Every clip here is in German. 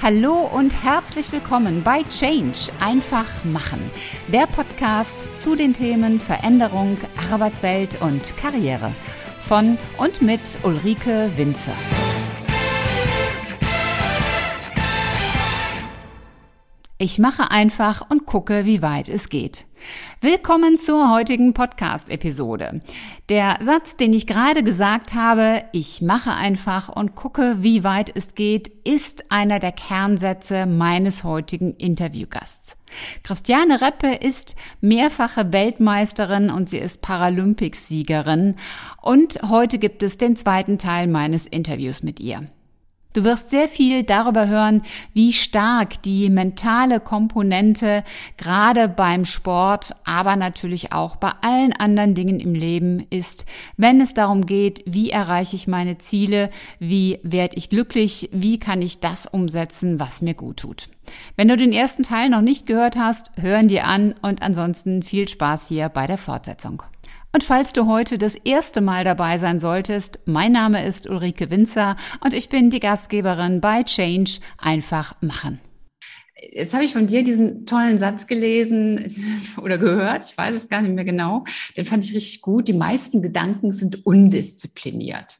Hallo und herzlich willkommen bei Change einfach machen, der Podcast zu den Themen Veränderung, Arbeitswelt und Karriere von und mit Ulrike Winzer. Ich mache einfach und gucke, wie weit es geht. Willkommen zur heutigen Podcast-Episode. Der Satz, den ich gerade gesagt habe, ich mache einfach und gucke, wie weit es geht, ist einer der Kernsätze meines heutigen Interviewgasts. Christiane Reppe ist mehrfache Weltmeisterin und sie ist Paralympics-Siegerin. Und heute gibt es den zweiten Teil meines Interviews mit ihr. Du wirst sehr viel darüber hören, wie stark die mentale Komponente gerade beim Sport, aber natürlich auch bei allen anderen Dingen im Leben ist, wenn es darum geht, wie erreiche ich meine Ziele, wie werde ich glücklich, wie kann ich das umsetzen, was mir gut tut. Wenn du den ersten Teil noch nicht gehört hast, hören dir an und ansonsten viel Spaß hier bei der Fortsetzung. Und falls du heute das erste Mal dabei sein solltest, mein Name ist Ulrike Winzer und ich bin die Gastgeberin bei Change einfach machen. Jetzt habe ich von dir diesen tollen Satz gelesen oder gehört, ich weiß es gar nicht mehr genau. Den fand ich richtig gut. Die meisten Gedanken sind undiszipliniert.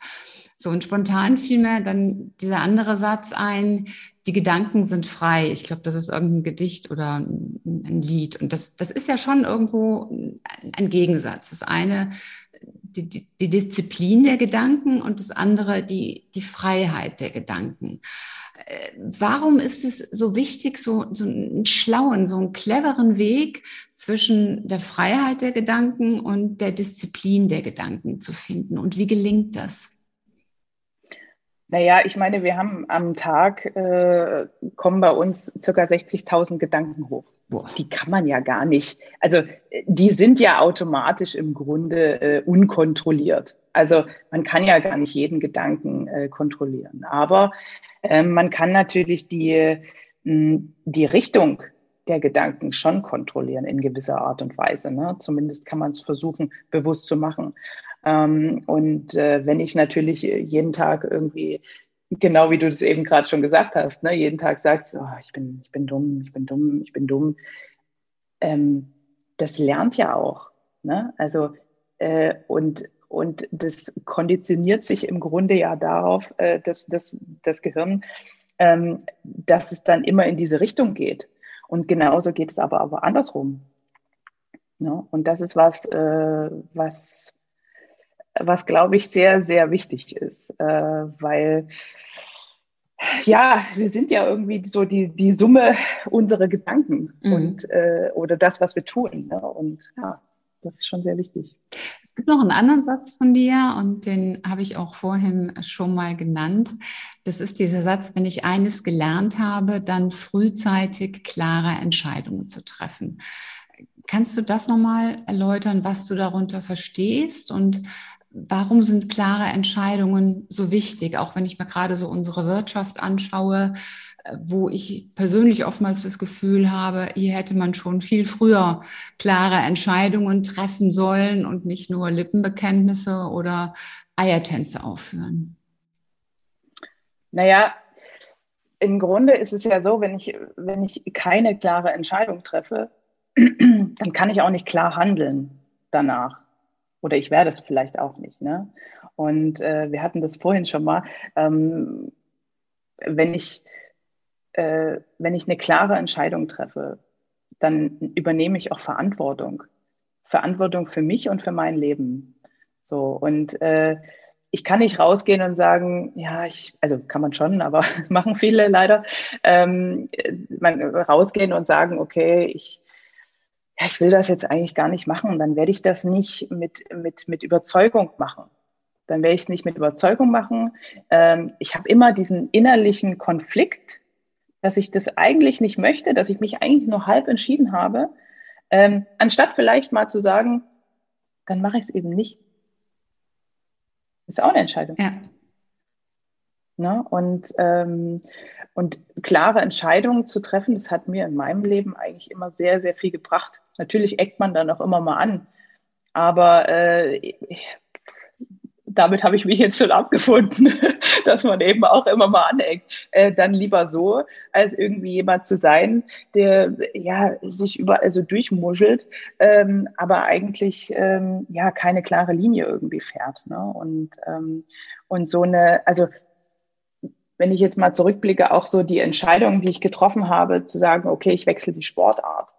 So, und spontan fiel mir dann dieser andere Satz ein, die Gedanken sind frei. Ich glaube, das ist irgendein Gedicht oder ein Lied. Und das, das ist ja schon irgendwo ein Gegensatz. Das eine, die, die, die Disziplin der Gedanken und das andere, die, die Freiheit der Gedanken. Äh, warum ist es so wichtig, so, so einen schlauen, so einen cleveren Weg zwischen der Freiheit der Gedanken und der Disziplin der Gedanken zu finden? Und wie gelingt das? Naja, ich meine, wir haben am Tag, äh, kommen bei uns circa 60.000 Gedanken hoch. Boah. Die kann man ja gar nicht. Also die sind ja automatisch im Grunde äh, unkontrolliert. Also man kann ja gar nicht jeden Gedanken äh, kontrollieren. Aber äh, man kann natürlich die, mh, die Richtung der Gedanken schon kontrollieren in gewisser Art und Weise. Ne? Zumindest kann man es versuchen, bewusst zu machen. Ähm, und äh, wenn ich natürlich jeden Tag irgendwie, genau wie du das eben gerade schon gesagt hast, ne, jeden Tag sagst, oh, ich, bin, ich bin dumm, ich bin dumm, ich bin dumm, ähm, das lernt ja auch. Ne? Also, äh, und, und das konditioniert sich im Grunde ja darauf, äh, dass, dass das Gehirn, ähm, dass es dann immer in diese Richtung geht. Und genauso geht es aber, aber andersrum. Ne? Und das ist was, äh, was, was, glaube ich, sehr, sehr wichtig ist, äh, weil ja, wir sind ja irgendwie so die, die Summe unserer Gedanken mhm. und äh, oder das, was wir tun. Ne? Und ja, das ist schon sehr wichtig. Es gibt noch einen anderen Satz von dir und den habe ich auch vorhin schon mal genannt. Das ist dieser Satz, wenn ich eines gelernt habe, dann frühzeitig klare Entscheidungen zu treffen. Kannst du das nochmal erläutern, was du darunter verstehst und warum sind klare Entscheidungen so wichtig? Auch wenn ich mir gerade so unsere Wirtschaft anschaue, äh, wo ich persönlich oftmals das Gefühl habe, hier hätte man schon viel früher klare Entscheidungen treffen sollen und nicht nur Lippenbekenntnisse oder Eiertänze aufführen. Naja, im Grunde ist es ja so, wenn ich, wenn ich keine klare Entscheidung treffe, dann kann ich auch nicht klar handeln danach. Oder ich werde es vielleicht auch nicht. Ne? Und äh, wir hatten das vorhin schon mal. Ähm, wenn, ich, äh, wenn ich eine klare Entscheidung treffe, dann übernehme ich auch Verantwortung. Verantwortung für mich und für mein Leben. So, und äh, ich kann nicht rausgehen und sagen, ja, ich, also kann man schon, aber machen viele leider, ähm, man, rausgehen und sagen, okay, ich ja, ich will das jetzt eigentlich gar nicht machen, dann werde ich das nicht mit, mit, mit Überzeugung machen. Dann werde ich es nicht mit Überzeugung machen. Ähm, ich habe immer diesen innerlichen Konflikt, dass ich das eigentlich nicht möchte, dass ich mich eigentlich nur halb entschieden habe, ähm, anstatt vielleicht mal zu sagen, dann mache ich es eben nicht. Ist auch eine Entscheidung. Ja. Ne? Und, ähm, und klare Entscheidungen zu treffen, das hat mir in meinem Leben eigentlich immer sehr, sehr viel gebracht. Natürlich eckt man dann auch immer mal an. Aber äh, damit habe ich mich jetzt schon abgefunden, dass man eben auch immer mal aneckt. Äh, dann lieber so, als irgendwie jemand zu sein, der ja sich überall so durchmuschelt, ähm, aber eigentlich ähm, ja keine klare Linie irgendwie fährt. Ne? Und, ähm, und so eine, also wenn ich jetzt mal zurückblicke, auch so die Entscheidung, die ich getroffen habe, zu sagen, okay, ich wechsle die Sportart.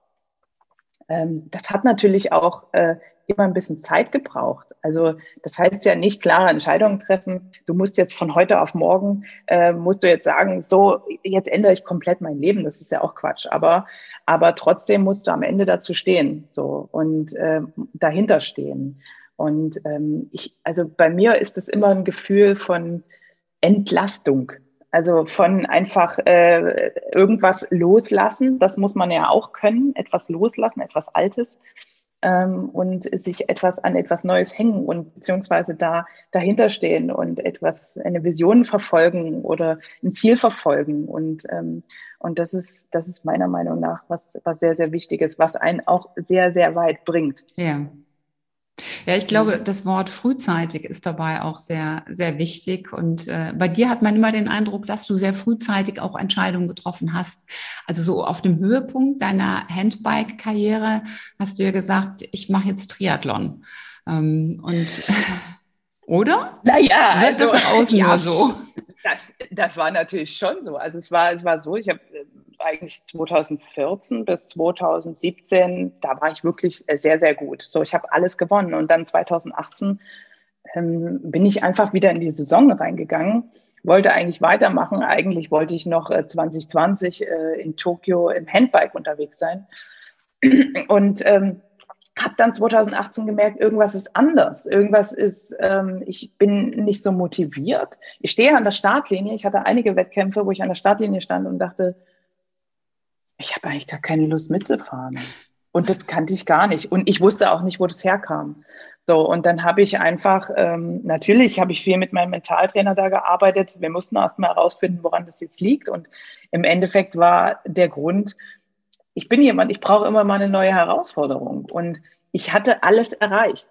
Ähm, das hat natürlich auch äh, immer ein bisschen Zeit gebraucht. Also das heißt ja nicht klare Entscheidungen treffen. Du musst jetzt von heute auf morgen, äh, musst du jetzt sagen, so, jetzt ändere ich komplett mein Leben. Das ist ja auch Quatsch. Aber, aber trotzdem musst du am Ende dazu stehen so und äh, dahinter stehen. Und ähm, ich, also bei mir ist es immer ein Gefühl von Entlastung. Also von einfach äh, irgendwas loslassen, das muss man ja auch können, etwas loslassen, etwas Altes ähm, und sich etwas an etwas Neues hängen und beziehungsweise da dahinter stehen und etwas, eine Vision verfolgen oder ein Ziel verfolgen. Und, ähm, und das ist, das ist meiner Meinung nach was, was sehr, sehr wichtig ist, was einen auch sehr, sehr weit bringt. Ja. Ja, ich glaube, mhm. das Wort frühzeitig ist dabei auch sehr, sehr wichtig. Und äh, bei dir hat man immer den Eindruck, dass du sehr frühzeitig auch Entscheidungen getroffen hast. Also so auf dem Höhepunkt deiner Handbike-Karriere hast du ja gesagt, ich mache jetzt Triathlon. Ähm, und oder? Naja, also, das außen ja, so. Das, das war natürlich schon so. Also es war, es war so, ich habe eigentlich 2014 bis 2017, da war ich wirklich sehr, sehr gut. So, ich habe alles gewonnen. Und dann 2018 ähm, bin ich einfach wieder in die Saison reingegangen, wollte eigentlich weitermachen. Eigentlich wollte ich noch äh, 2020 äh, in Tokio im Handbike unterwegs sein. Und ähm, habe dann 2018 gemerkt, irgendwas ist anders. Irgendwas ist, ähm, ich bin nicht so motiviert. Ich stehe an der Startlinie. Ich hatte einige Wettkämpfe, wo ich an der Startlinie stand und dachte, ich habe eigentlich gar keine Lust mitzufahren. Und das kannte ich gar nicht. Und ich wusste auch nicht, wo das herkam. So, und dann habe ich einfach, ähm, natürlich habe ich viel mit meinem Mentaltrainer da gearbeitet. Wir mussten erst mal herausfinden, woran das jetzt liegt. Und im Endeffekt war der Grund, ich bin jemand, ich brauche immer mal eine neue Herausforderung. Und ich hatte alles erreicht.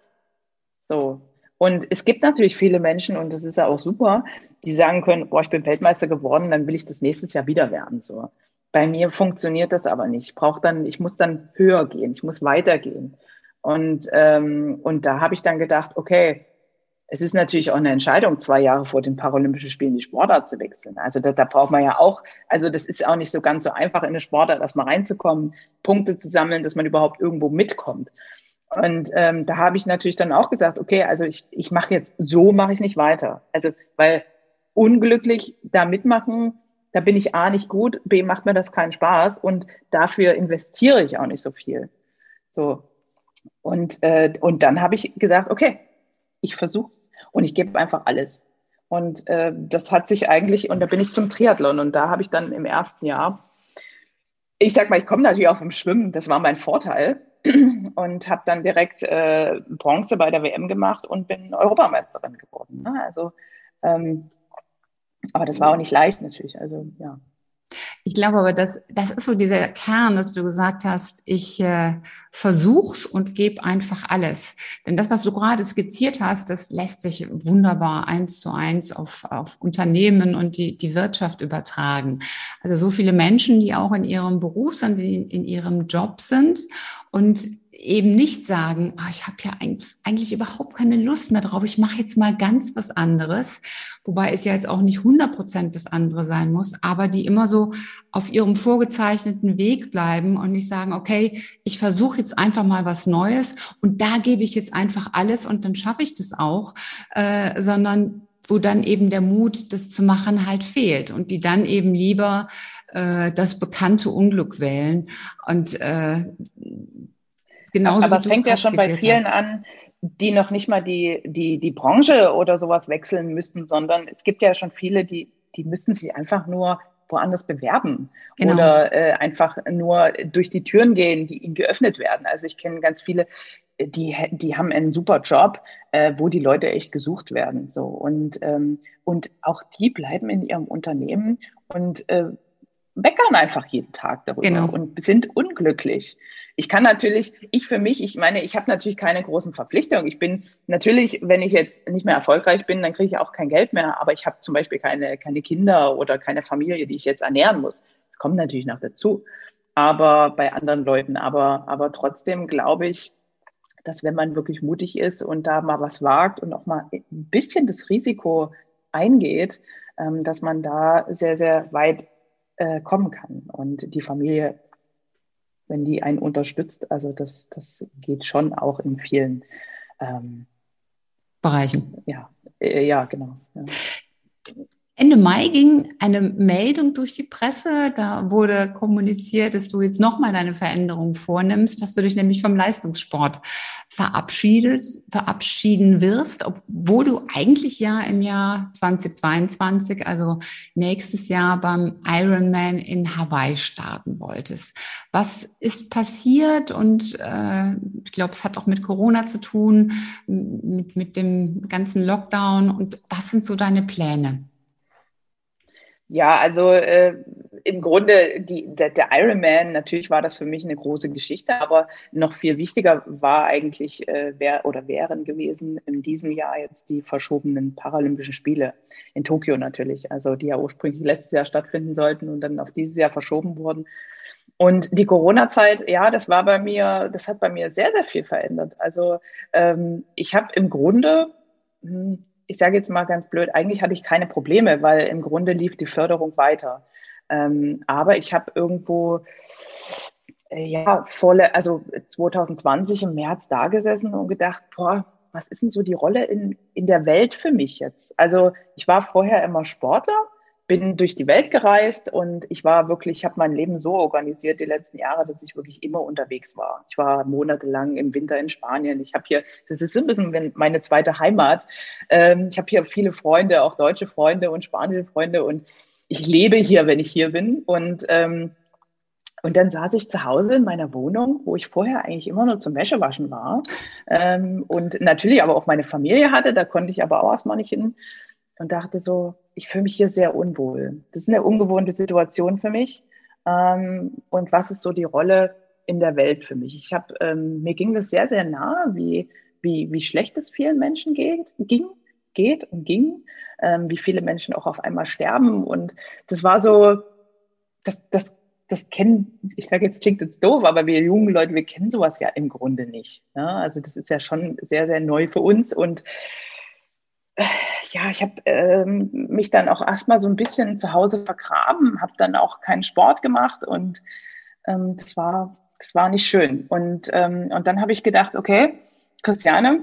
So. Und es gibt natürlich viele Menschen, und das ist ja auch super, die sagen können, boah, ich bin Weltmeister geworden, dann will ich das nächstes Jahr wieder werden. So. Bei mir funktioniert das aber nicht. Ich brauche dann, ich muss dann höher gehen, ich muss weitergehen. Und, ähm, und da habe ich dann gedacht, okay, es ist natürlich auch eine Entscheidung, zwei Jahre vor den Paralympischen Spielen die Sportart zu wechseln. Also da, da braucht man ja auch, also das ist auch nicht so ganz so einfach in eine Sportart erstmal reinzukommen, Punkte zu sammeln, dass man überhaupt irgendwo mitkommt. Und ähm, da habe ich natürlich dann auch gesagt, okay, also ich, ich mache jetzt, so mache ich nicht weiter. Also, weil unglücklich da mitmachen, da bin ich A nicht gut, B macht mir das keinen Spaß und dafür investiere ich auch nicht so viel. So. Und, äh, und dann habe ich gesagt, okay, ich versuch's und ich gebe einfach alles. Und äh, das hat sich eigentlich, und da bin ich zum Triathlon und da habe ich dann im ersten Jahr, ich sag mal, ich komme natürlich auch vom Schwimmen, das war mein Vorteil und habe dann direkt äh, Bronze bei der WM gemacht und bin Europameisterin geworden. Ne? Also ähm, aber das war auch nicht leicht natürlich. Also ja. Ich glaube aber, das, das ist so dieser Kern, dass du gesagt hast, ich äh, versuch's und gebe einfach alles. Denn das, was du gerade skizziert hast, das lässt sich wunderbar eins zu eins auf, auf Unternehmen und die, die Wirtschaft übertragen. Also so viele Menschen, die auch in ihrem Beruf sind, die in ihrem Job sind und eben nicht sagen, oh, ich habe ja eigentlich überhaupt keine Lust mehr drauf, ich mache jetzt mal ganz was anderes, wobei es ja jetzt auch nicht 100 Prozent das andere sein muss, aber die immer so auf ihrem vorgezeichneten Weg bleiben und nicht sagen, okay, ich versuche jetzt einfach mal was Neues und da gebe ich jetzt einfach alles und dann schaffe ich das auch, äh, sondern wo dann eben der Mut, das zu machen, halt fehlt und die dann eben lieber äh, das bekannte Unglück wählen. Und äh, Genauso Aber es fängt ja schon bei vielen hast. an, die noch nicht mal die, die, die Branche oder sowas wechseln müssten, sondern es gibt ja schon viele, die, die müssten sich einfach nur woanders bewerben genau. oder äh, einfach nur durch die Türen gehen, die ihnen geöffnet werden. Also ich kenne ganz viele, die, die haben einen super Job, äh, wo die Leute echt gesucht werden. So. Und, ähm, und auch die bleiben in ihrem Unternehmen und äh, meckern einfach jeden Tag darüber genau. und sind unglücklich. Ich kann natürlich, ich für mich, ich meine, ich habe natürlich keine großen Verpflichtungen. Ich bin natürlich, wenn ich jetzt nicht mehr erfolgreich bin, dann kriege ich auch kein Geld mehr. Aber ich habe zum Beispiel keine, keine Kinder oder keine Familie, die ich jetzt ernähren muss. Das kommt natürlich noch dazu. Aber bei anderen Leuten. Aber, aber trotzdem glaube ich, dass wenn man wirklich mutig ist und da mal was wagt und auch mal ein bisschen das Risiko eingeht, ähm, dass man da sehr, sehr weit äh, kommen kann. Und die Familie wenn die einen unterstützt. Also das, das geht schon auch in vielen ähm, Bereichen. Ja, äh, ja, genau. Ja. Ende Mai ging eine Meldung durch die Presse. Da wurde kommuniziert, dass du jetzt nochmal deine Veränderung vornimmst, dass du dich nämlich vom Leistungssport verabschiedet, verabschieden wirst, obwohl du eigentlich ja im Jahr 2022, also nächstes Jahr beim Ironman in Hawaii starten wolltest. Was ist passiert? Und äh, ich glaube, es hat auch mit Corona zu tun, mit, mit dem ganzen Lockdown. Und was sind so deine Pläne? Ja, also äh, im Grunde die, der, der Ironman, natürlich war das für mich eine große Geschichte, aber noch viel wichtiger war eigentlich äh, wär, oder wären gewesen in diesem Jahr jetzt die verschobenen Paralympischen Spiele in Tokio natürlich, also die ja ursprünglich letztes Jahr stattfinden sollten und dann auf dieses Jahr verschoben wurden. Und die Corona-Zeit, ja, das war bei mir, das hat bei mir sehr, sehr viel verändert. Also ähm, ich habe im Grunde hm, ich sage jetzt mal ganz blöd, eigentlich hatte ich keine Probleme, weil im Grunde lief die Förderung weiter. Ähm, aber ich habe irgendwo, äh, ja, volle, also 2020 im März da gesessen und gedacht, boah, was ist denn so die Rolle in, in der Welt für mich jetzt? Also ich war vorher immer Sportler bin durch die Welt gereist und ich war wirklich, ich habe mein Leben so organisiert die letzten Jahre, dass ich wirklich immer unterwegs war. Ich war monatelang im Winter in Spanien. Ich habe hier, das ist ein bisschen meine zweite Heimat. Ähm, ich habe hier viele Freunde, auch deutsche Freunde und spanische Freunde und ich lebe hier, wenn ich hier bin. Und ähm, und dann saß ich zu Hause in meiner Wohnung, wo ich vorher eigentlich immer nur zum Wäschewaschen war. Ähm, und natürlich aber auch meine Familie hatte, da konnte ich aber auch erstmal nicht hin. Und dachte so, ich fühle mich hier sehr unwohl. Das ist eine ungewohnte Situation für mich. Ähm, und was ist so die Rolle in der Welt für mich? Ich habe, ähm, mir ging das sehr, sehr nah, wie, wie, wie schlecht es vielen Menschen geht, ging, geht und ging, ähm, wie viele Menschen auch auf einmal sterben. Und das war so, das, das, das kennen, ich sage jetzt, klingt jetzt doof, aber wir jungen Leute, wir kennen sowas ja im Grunde nicht. Ja? Also das ist ja schon sehr, sehr neu für uns. Und ja, ich habe ähm, mich dann auch erstmal so ein bisschen zu Hause vergraben, habe dann auch keinen Sport gemacht und ähm, das war das war nicht schön. Und ähm, und dann habe ich gedacht, okay, Christiane,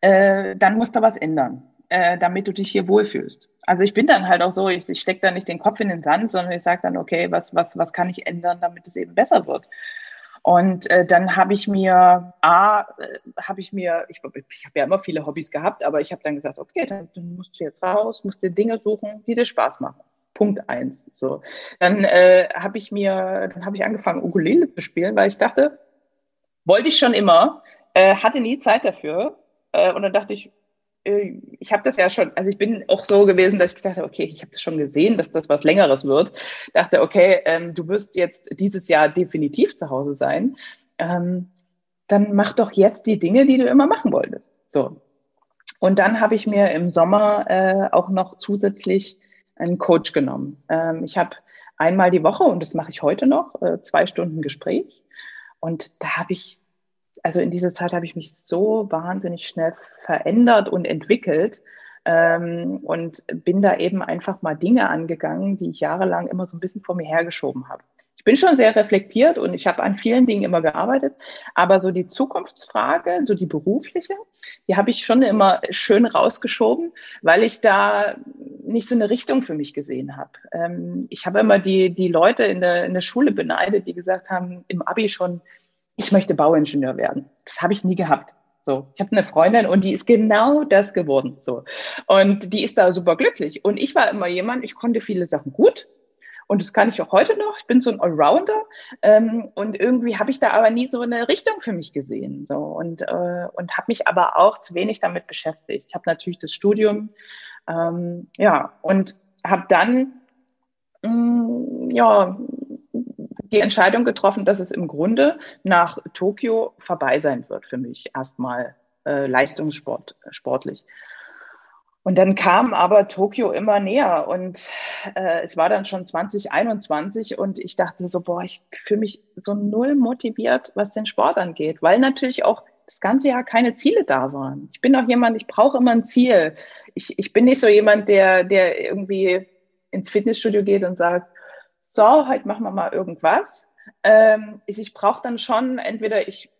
äh, dann musst du was ändern, äh, damit du dich hier wohlfühlst. Also ich bin dann halt auch so, ich, ich stecke da nicht den Kopf in den Sand, sondern ich sage dann, okay, was was was kann ich ändern, damit es eben besser wird. Und äh, dann habe ich mir, A, äh, habe ich mir, ich, ich habe ja immer viele Hobbys gehabt, aber ich habe dann gesagt, okay, dann, musst du jetzt raus, musst dir Dinge suchen, die dir Spaß machen. Punkt eins. So, dann äh, habe ich mir, dann habe ich angefangen Ukulele zu spielen, weil ich dachte, wollte ich schon immer, äh, hatte nie Zeit dafür. Äh, und dann dachte ich, ich habe das ja schon, also ich bin auch so gewesen, dass ich gesagt habe, okay, ich habe das schon gesehen, dass das was Längeres wird. Dachte, okay, ähm, du wirst jetzt dieses Jahr definitiv zu Hause sein. Ähm, dann mach doch jetzt die Dinge, die du immer machen wolltest. So. Und dann habe ich mir im Sommer äh, auch noch zusätzlich einen Coach genommen. Ähm, ich habe einmal die Woche, und das mache ich heute noch, äh, zwei Stunden Gespräch. Und da habe ich also in dieser Zeit habe ich mich so wahnsinnig schnell verändert und entwickelt ähm, und bin da eben einfach mal Dinge angegangen, die ich jahrelang immer so ein bisschen vor mir hergeschoben habe. Ich bin schon sehr reflektiert und ich habe an vielen Dingen immer gearbeitet, aber so die Zukunftsfrage, so die berufliche, die habe ich schon immer schön rausgeschoben, weil ich da nicht so eine Richtung für mich gesehen habe. Ähm, ich habe immer die, die Leute in der, in der Schule beneidet, die gesagt haben, im Abi schon, ich möchte Bauingenieur werden. Das habe ich nie gehabt. So, ich habe eine Freundin und die ist genau das geworden. So und die ist da super glücklich. Und ich war immer jemand, ich konnte viele Sachen gut und das kann ich auch heute noch. Ich bin so ein Allrounder ähm, und irgendwie habe ich da aber nie so eine Richtung für mich gesehen. So und äh, und habe mich aber auch zu wenig damit beschäftigt. Ich habe natürlich das Studium, ähm, ja und habe dann Mm, ja, die Entscheidung getroffen, dass es im Grunde nach Tokio vorbei sein wird für mich erstmal äh, Leistungssport sportlich. Und dann kam aber Tokio immer näher und äh, es war dann schon 2021 und ich dachte so, boah, ich fühle mich so null motiviert, was den Sport angeht, weil natürlich auch das ganze Jahr keine Ziele da waren. Ich bin auch jemand, ich brauche immer ein Ziel. Ich, ich bin nicht so jemand, der, der irgendwie ins Fitnessstudio geht und sagt, so, heute machen wir mal irgendwas. Ähm, ich brauche dann schon entweder ich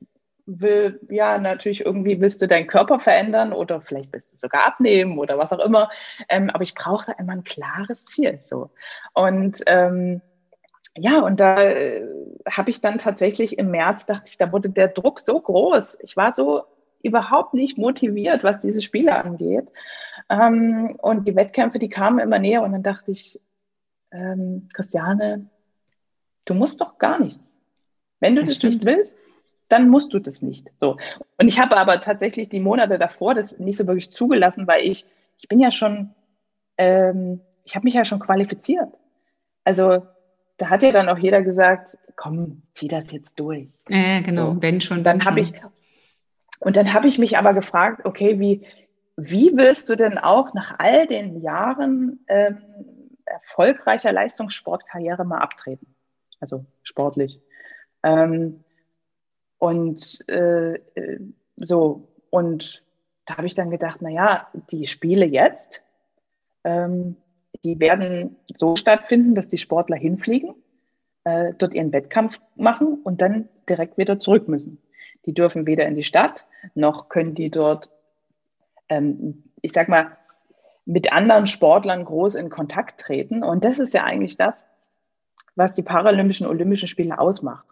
will, ja, natürlich irgendwie willst du deinen Körper verändern oder vielleicht willst du sogar abnehmen oder was auch immer. Ähm, aber ich brauche da immer ein klares Ziel. So. Und ähm, ja, und da äh, habe ich dann tatsächlich im März, dachte ich, da wurde der Druck so groß. Ich war so überhaupt nicht motiviert, was diese Spiele angeht. Ähm, und die Wettkämpfe, die kamen immer näher und dann dachte ich, ähm, Christiane, du musst doch gar nichts. Wenn du das, das nicht willst, dann musst du das nicht. So. Und ich habe aber tatsächlich die Monate davor das nicht so wirklich zugelassen, weil ich, ich bin ja schon, ähm, ich habe mich ja schon qualifiziert. Also da hat ja dann auch jeder gesagt, komm, zieh das jetzt durch. Ja, genau, so. wenn schon, dann habe ich und dann habe ich mich aber gefragt, okay, wie wie willst du denn auch nach all den Jahren ähm, erfolgreicher Leistungssportkarriere mal abtreten? Also sportlich. Ähm, und äh, äh, so, und da habe ich dann gedacht, na ja, die Spiele jetzt, ähm, die werden so stattfinden, dass die Sportler hinfliegen, äh, dort ihren Wettkampf machen und dann direkt wieder zurück müssen. Die dürfen weder in die Stadt, noch können die dort, ähm, ich sag mal, mit anderen Sportlern groß in Kontakt treten. Und das ist ja eigentlich das, was die Paralympischen Olympischen Spiele ausmacht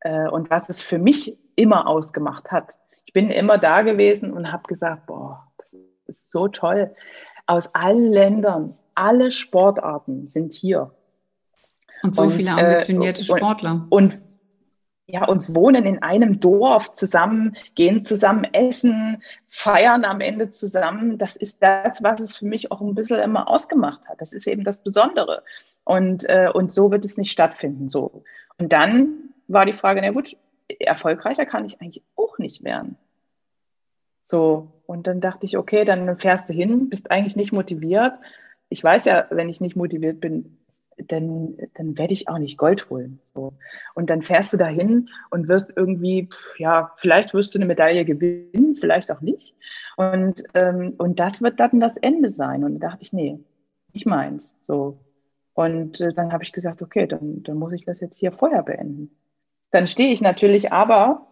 äh, und was es für mich immer ausgemacht hat. Ich bin immer da gewesen und habe gesagt, boah, das ist so toll. Aus allen Ländern, alle Sportarten sind hier. Und so und, viele äh, ambitionierte äh, Sportler. Und, und ja, und wohnen in einem Dorf zusammen, gehen zusammen essen, feiern am Ende zusammen. Das ist das, was es für mich auch ein bisschen immer ausgemacht hat. Das ist eben das Besondere. Und, äh, und so wird es nicht stattfinden. So. Und dann war die Frage, na gut, erfolgreicher kann ich eigentlich auch nicht werden. So, und dann dachte ich, okay, dann fährst du hin, bist eigentlich nicht motiviert. Ich weiß ja, wenn ich nicht motiviert bin, dann, dann werde ich auch nicht Gold holen. So. Und dann fährst du dahin und wirst irgendwie, ja, vielleicht wirst du eine Medaille gewinnen, vielleicht auch nicht. Und, ähm, und das wird dann das Ende sein. Und da dachte ich, nee, nicht meins. So. Und äh, dann habe ich gesagt, okay, dann, dann muss ich das jetzt hier vorher beenden. Dann stehe ich natürlich aber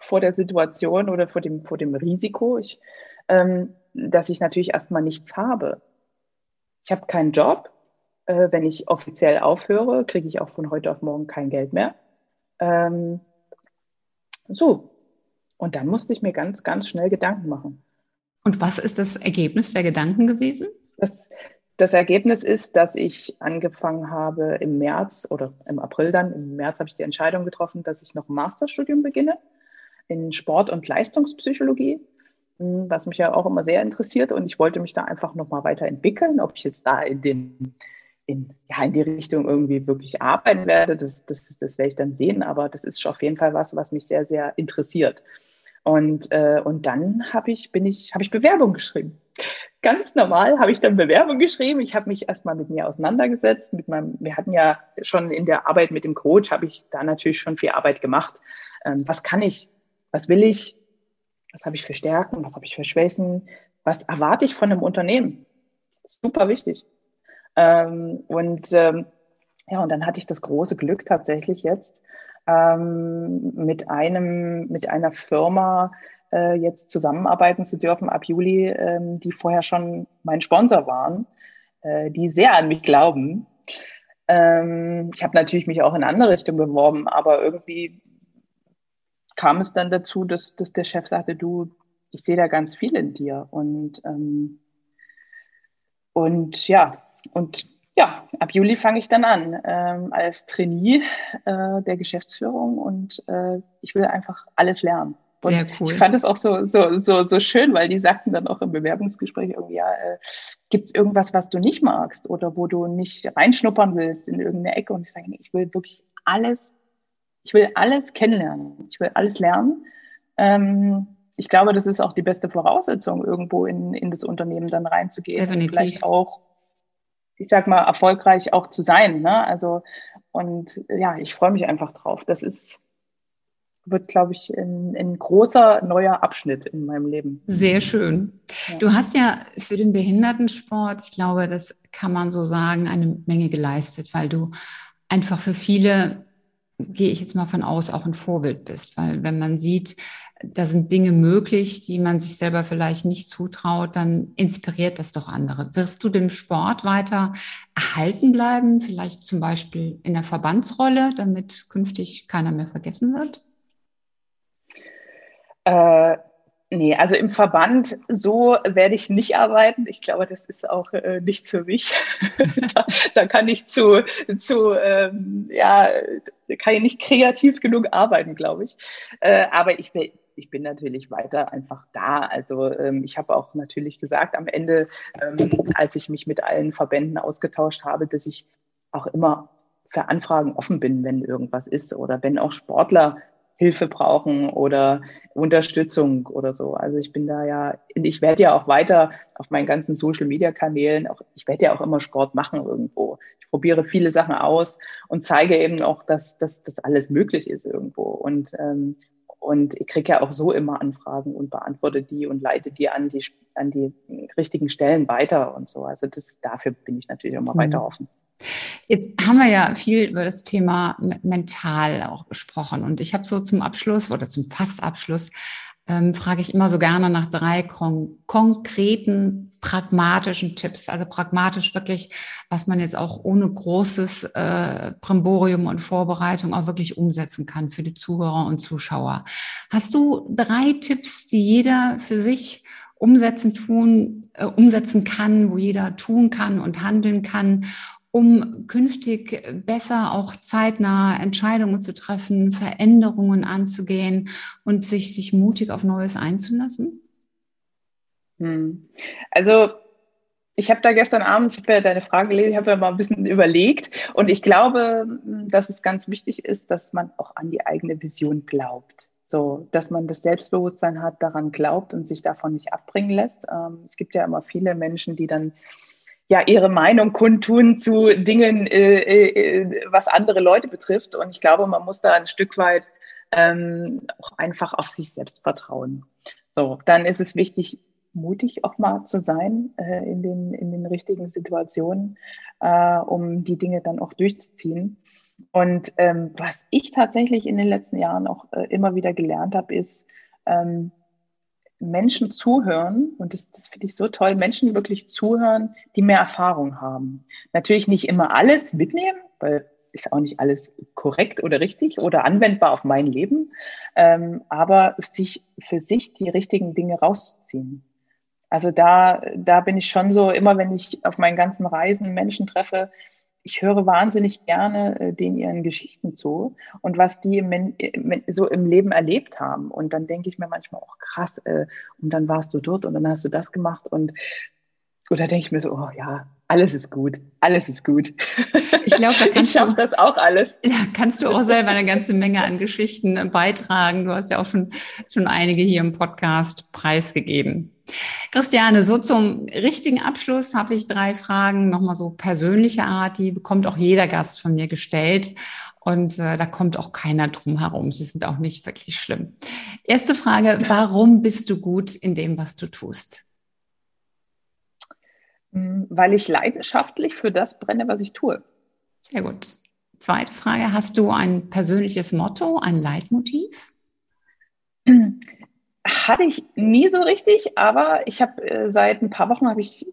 vor der Situation oder vor dem, vor dem Risiko, ich, ähm, dass ich natürlich erstmal nichts habe. Ich habe keinen Job, äh, wenn ich offiziell aufhöre, kriege ich auch von heute auf morgen kein Geld mehr. Ähm, so. Und dann musste ich mir ganz, ganz schnell Gedanken machen. Und was ist das Ergebnis der Gedanken gewesen? Das, das Ergebnis ist, dass ich angefangen habe im März oder im April dann, im März habe ich die Entscheidung getroffen, dass ich noch ein Masterstudium beginne in Sport- und Leistungspsychologie, hm, was mich ja auch immer sehr interessiert. Und ich wollte mich da einfach nochmal weiterentwickeln, ob ich jetzt da in den in, ja, in die Richtung irgendwie wirklich arbeiten werde, das, das, das werde ich dann sehen, aber das ist auf jeden Fall was, was mich sehr, sehr interessiert. Und, äh, und dann habe ich, ich, habe ich Bewerbung geschrieben. Ganz normal habe ich dann Bewerbung geschrieben. Ich habe mich erstmal mit mir auseinandergesetzt. Mit meinem, wir hatten ja schon in der Arbeit mit dem Coach, habe ich da natürlich schon viel Arbeit gemacht. Ähm, was kann ich? Was will ich? Was habe ich für Stärken? Was habe ich für Schwächen? Was erwarte ich von einem Unternehmen? Super wichtig. Ähm, und ähm, ja, und dann hatte ich das große Glück tatsächlich jetzt ähm, mit einem, mit einer Firma äh, jetzt zusammenarbeiten zu dürfen ab Juli, ähm, die vorher schon mein Sponsor waren, äh, die sehr an mich glauben. Ähm, ich habe natürlich mich auch in andere Richtungen beworben, aber irgendwie kam es dann dazu, dass, dass der Chef sagte, du, ich sehe da ganz viel in dir. Und, ähm, und ja, und ja, ab Juli fange ich dann an ähm, als Trainee äh, der Geschäftsführung und äh, ich will einfach alles lernen. Und Sehr cool. Ich fand es auch so, so, so, so schön, weil die sagten dann auch im Bewerbungsgespräch irgendwie, ja, äh, gibt es irgendwas, was du nicht magst oder wo du nicht reinschnuppern willst in irgendeine Ecke? Und ich sage, nee, ich will wirklich alles, ich will alles kennenlernen. Ich will alles lernen. Ähm, ich glaube, das ist auch die beste Voraussetzung, irgendwo in, in das Unternehmen dann reinzugehen. Definitiv. Und vielleicht auch, ich sag mal, erfolgreich auch zu sein. Ne? Also, und ja, ich freue mich einfach drauf. Das ist, wird, glaube ich, ein, großer neuer Abschnitt in meinem Leben. Sehr schön. Ja. Du hast ja für den Behindertensport, ich glaube, das kann man so sagen, eine Menge geleistet, weil du einfach für viele, gehe ich jetzt mal von aus, auch ein Vorbild bist. Weil wenn man sieht, da sind Dinge möglich, die man sich selber vielleicht nicht zutraut, dann inspiriert das doch andere. Wirst du dem Sport weiter erhalten bleiben, vielleicht zum Beispiel in der Verbandsrolle, damit künftig keiner mehr vergessen wird? Äh, nee, also im Verband so werde ich nicht arbeiten. Ich glaube, das ist auch äh, nichts für mich. da, da, kann ich zu, zu ähm, ja, kann ich nicht kreativ genug arbeiten, glaube ich. Äh, aber ich, ich bin natürlich weiter einfach da. Also ähm, ich habe auch natürlich gesagt am Ende, ähm, als ich mich mit allen Verbänden ausgetauscht habe, dass ich auch immer für Anfragen offen bin, wenn irgendwas ist oder wenn auch Sportler Hilfe brauchen oder Unterstützung oder so. Also ich bin da ja, ich werde ja auch weiter auf meinen ganzen Social Media Kanälen, auch, ich werde ja auch immer Sport machen irgendwo. Ich probiere viele Sachen aus und zeige eben auch, dass, dass das alles möglich ist irgendwo. Und, ähm, und ich kriege ja auch so immer Anfragen und beantworte die und leite die an die, an die richtigen Stellen weiter und so. Also das, dafür bin ich natürlich immer mhm. weiter offen. Jetzt haben wir ja viel über das Thema mental auch gesprochen. Und ich habe so zum Abschluss oder zum Fastabschluss ähm, frage ich immer so gerne nach drei kon konkreten, pragmatischen Tipps. Also pragmatisch wirklich, was man jetzt auch ohne großes äh, Primborium und Vorbereitung auch wirklich umsetzen kann für die Zuhörer und Zuschauer. Hast du drei Tipps, die jeder für sich umsetzen tun, äh, umsetzen kann, wo jeder tun kann und handeln kann, um künftig besser auch zeitnah Entscheidungen zu treffen, Veränderungen anzugehen und sich, sich mutig auf Neues einzulassen? Hm. Also ich habe da gestern Abend, ich habe ja deine Frage gelesen, ich habe ja mal ein bisschen überlegt und ich glaube, dass es ganz wichtig ist, dass man auch an die eigene Vision glaubt. So, dass man das Selbstbewusstsein hat, daran glaubt und sich davon nicht abbringen lässt. Ähm, es gibt ja immer viele Menschen, die dann ja ihre Meinung kundtun zu Dingen, äh, äh, was andere Leute betrifft. Und ich glaube, man muss da ein Stück weit ähm, auch einfach auf sich selbst vertrauen. So, dann ist es wichtig, mutig auch mal zu sein äh, in, den, in den richtigen Situationen, äh, um die Dinge dann auch durchzuziehen. Und ähm, was ich tatsächlich in den letzten Jahren auch äh, immer wieder gelernt habe, ist, ähm, Menschen zuhören, und das, das finde ich so toll, Menschen wirklich zuhören, die mehr Erfahrung haben. Natürlich nicht immer alles mitnehmen, weil ist auch nicht alles korrekt oder richtig oder anwendbar auf mein Leben, ähm, aber sich für sich die richtigen Dinge rausziehen. Also da, da bin ich schon so, immer wenn ich auf meinen ganzen Reisen Menschen treffe, ich höre wahnsinnig gerne äh, den ihren Geschichten zu und was die im, so im Leben erlebt haben. Und dann denke ich mir manchmal auch krass, äh, und dann warst du dort und dann hast du das gemacht und oder denke ich mir so, oh ja, alles ist gut, alles ist gut. Ich glaube, da kannst ich du das auch alles. Ja, kannst du auch selber eine ganze Menge an Geschichten äh, beitragen. Du hast ja auch schon schon einige hier im Podcast preisgegeben. Christiane, so zum richtigen Abschluss habe ich drei Fragen, nochmal so persönlicher Art, die bekommt auch jeder Gast von mir gestellt. Und äh, da kommt auch keiner drum herum. Sie sind auch nicht wirklich schlimm. Erste Frage, warum bist du gut in dem, was du tust? Hm, weil ich leidenschaftlich für das brenne, was ich tue. Sehr gut. Zweite Frage, hast du ein persönliches Motto, ein Leitmotiv? Hatte ich nie so richtig, aber ich habe äh, seit ein paar Wochen habe ich,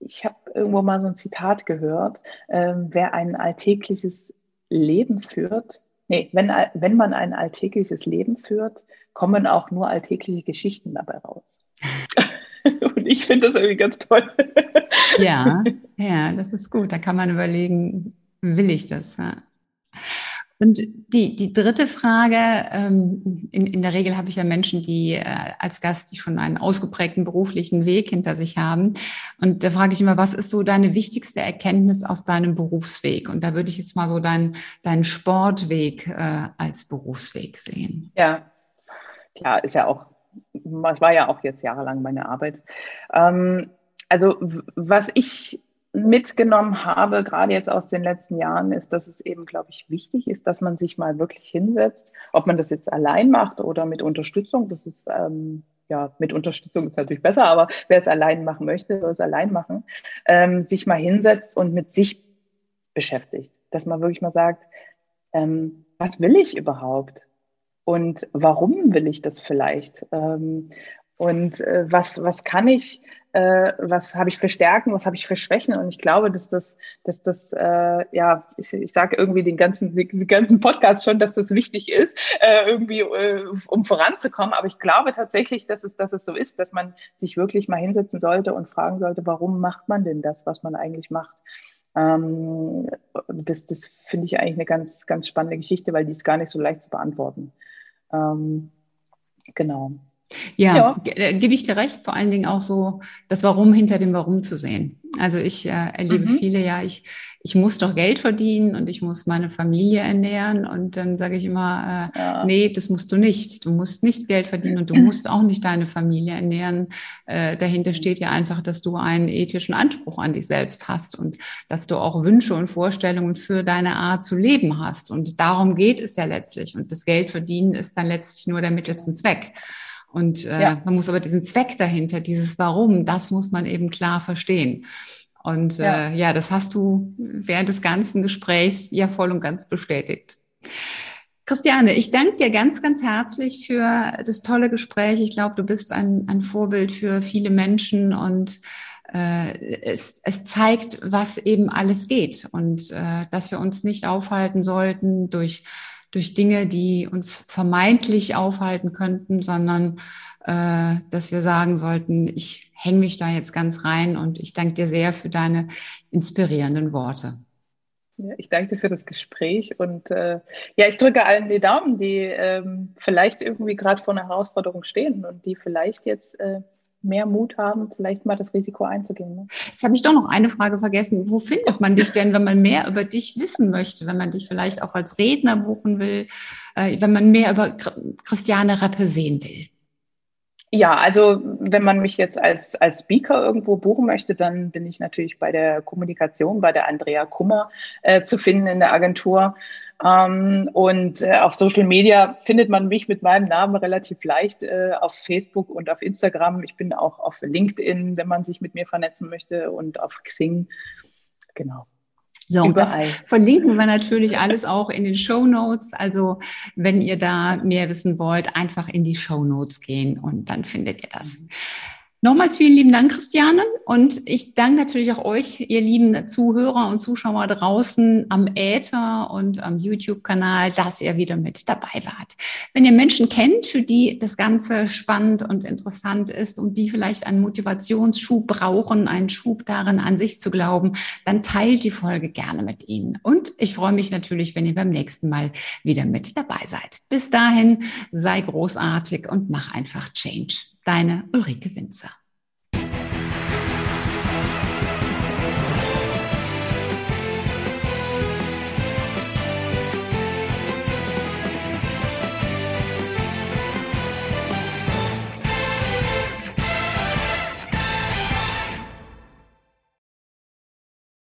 ich habe irgendwo mal so ein Zitat gehört, äh, wer ein alltägliches Leben führt, nee, wenn, wenn man ein alltägliches Leben führt, kommen auch nur alltägliche Geschichten dabei raus. Und ich finde das irgendwie ganz toll. Ja, ja, das ist gut. Da kann man überlegen, will ich das? Ja. Und die, die dritte Frage, ähm, in, in der Regel habe ich ja Menschen, die äh, als Gast, die schon einen ausgeprägten beruflichen Weg hinter sich haben. Und da frage ich immer, was ist so deine wichtigste Erkenntnis aus deinem Berufsweg? Und da würde ich jetzt mal so deinen, deinen Sportweg äh, als Berufsweg sehen. Ja, klar, ist ja auch, es war ja auch jetzt jahrelang meine Arbeit. Ähm, also was ich mitgenommen habe, gerade jetzt aus den letzten Jahren, ist, dass es eben, glaube ich, wichtig ist, dass man sich mal wirklich hinsetzt, ob man das jetzt allein macht oder mit Unterstützung. Das ist ähm, ja mit Unterstützung ist natürlich besser, aber wer es allein machen möchte, soll es allein machen. Ähm, sich mal hinsetzt und mit sich beschäftigt, dass man wirklich mal sagt, ähm, was will ich überhaupt? Und warum will ich das vielleicht? Und äh, was, was kann ich, äh, was habe ich für Stärken, was habe ich für Schwächen? Und ich glaube, dass das, dass das, äh, ja, ich, ich sage irgendwie den ganzen, den ganzen Podcast schon, dass das wichtig ist, äh, irgendwie, äh, um voranzukommen. Aber ich glaube tatsächlich, dass es, dass es so ist, dass man sich wirklich mal hinsetzen sollte und fragen sollte, warum macht man denn das, was man eigentlich macht? Ähm, das das finde ich eigentlich eine ganz, ganz spannende Geschichte, weil die ist gar nicht so leicht zu beantworten. Ähm, genau. Ja, ja. Äh, gebe ich dir recht, vor allen Dingen auch so das Warum hinter dem Warum zu sehen. Also ich äh, erlebe mhm. viele, ja, ich, ich muss doch Geld verdienen und ich muss meine Familie ernähren. Und dann sage ich immer, äh, ja. nee, das musst du nicht. Du musst nicht Geld verdienen und du musst auch nicht deine Familie ernähren. Äh, dahinter steht ja einfach, dass du einen ethischen Anspruch an dich selbst hast und dass du auch Wünsche und Vorstellungen für deine Art zu leben hast. Und darum geht es ja letztlich. Und das Geld verdienen ist dann letztlich nur der Mittel zum Zweck. Und äh, ja. man muss aber diesen Zweck dahinter, dieses Warum, das muss man eben klar verstehen. Und ja. Äh, ja, das hast du während des ganzen Gesprächs ja voll und ganz bestätigt. Christiane, ich danke dir ganz, ganz herzlich für das tolle Gespräch. Ich glaube, du bist ein, ein Vorbild für viele Menschen und äh, es, es zeigt, was eben alles geht und äh, dass wir uns nicht aufhalten sollten durch durch Dinge, die uns vermeintlich aufhalten könnten, sondern äh, dass wir sagen sollten, ich hänge mich da jetzt ganz rein und ich danke dir sehr für deine inspirierenden Worte. Ja, ich danke dir für das Gespräch und äh, ja, ich drücke allen die Daumen, die ähm, vielleicht irgendwie gerade vor einer Herausforderung stehen und die vielleicht jetzt äh, mehr Mut haben, vielleicht mal das Risiko einzugehen. Ne? Jetzt habe ich doch noch eine Frage vergessen. Wo findet man dich denn, wenn man mehr über dich wissen möchte, wenn man dich vielleicht auch als Redner buchen will, äh, wenn man mehr über Christiane Rappe sehen will? Ja, also wenn man mich jetzt als, als Speaker irgendwo buchen möchte, dann bin ich natürlich bei der Kommunikation, bei der Andrea Kummer äh, zu finden in der Agentur. Ähm, und äh, auf Social Media findet man mich mit meinem Namen relativ leicht äh, auf Facebook und auf Instagram. Ich bin auch auf LinkedIn, wenn man sich mit mir vernetzen möchte und auf Xing. Genau. So, und das verlinken wir natürlich alles auch in den Show Notes. Also, wenn ihr da mehr wissen wollt, einfach in die Show Notes gehen und dann findet ihr das. Nochmals vielen lieben Dank, Christiane. Und ich danke natürlich auch euch, ihr lieben Zuhörer und Zuschauer draußen am Äther und am YouTube-Kanal, dass ihr wieder mit dabei wart. Wenn ihr Menschen kennt, für die das Ganze spannend und interessant ist und die vielleicht einen Motivationsschub brauchen, einen Schub darin, an sich zu glauben, dann teilt die Folge gerne mit ihnen. Und ich freue mich natürlich, wenn ihr beim nächsten Mal wieder mit dabei seid. Bis dahin, sei großartig und mach einfach Change. Deine Ulrike Winzer.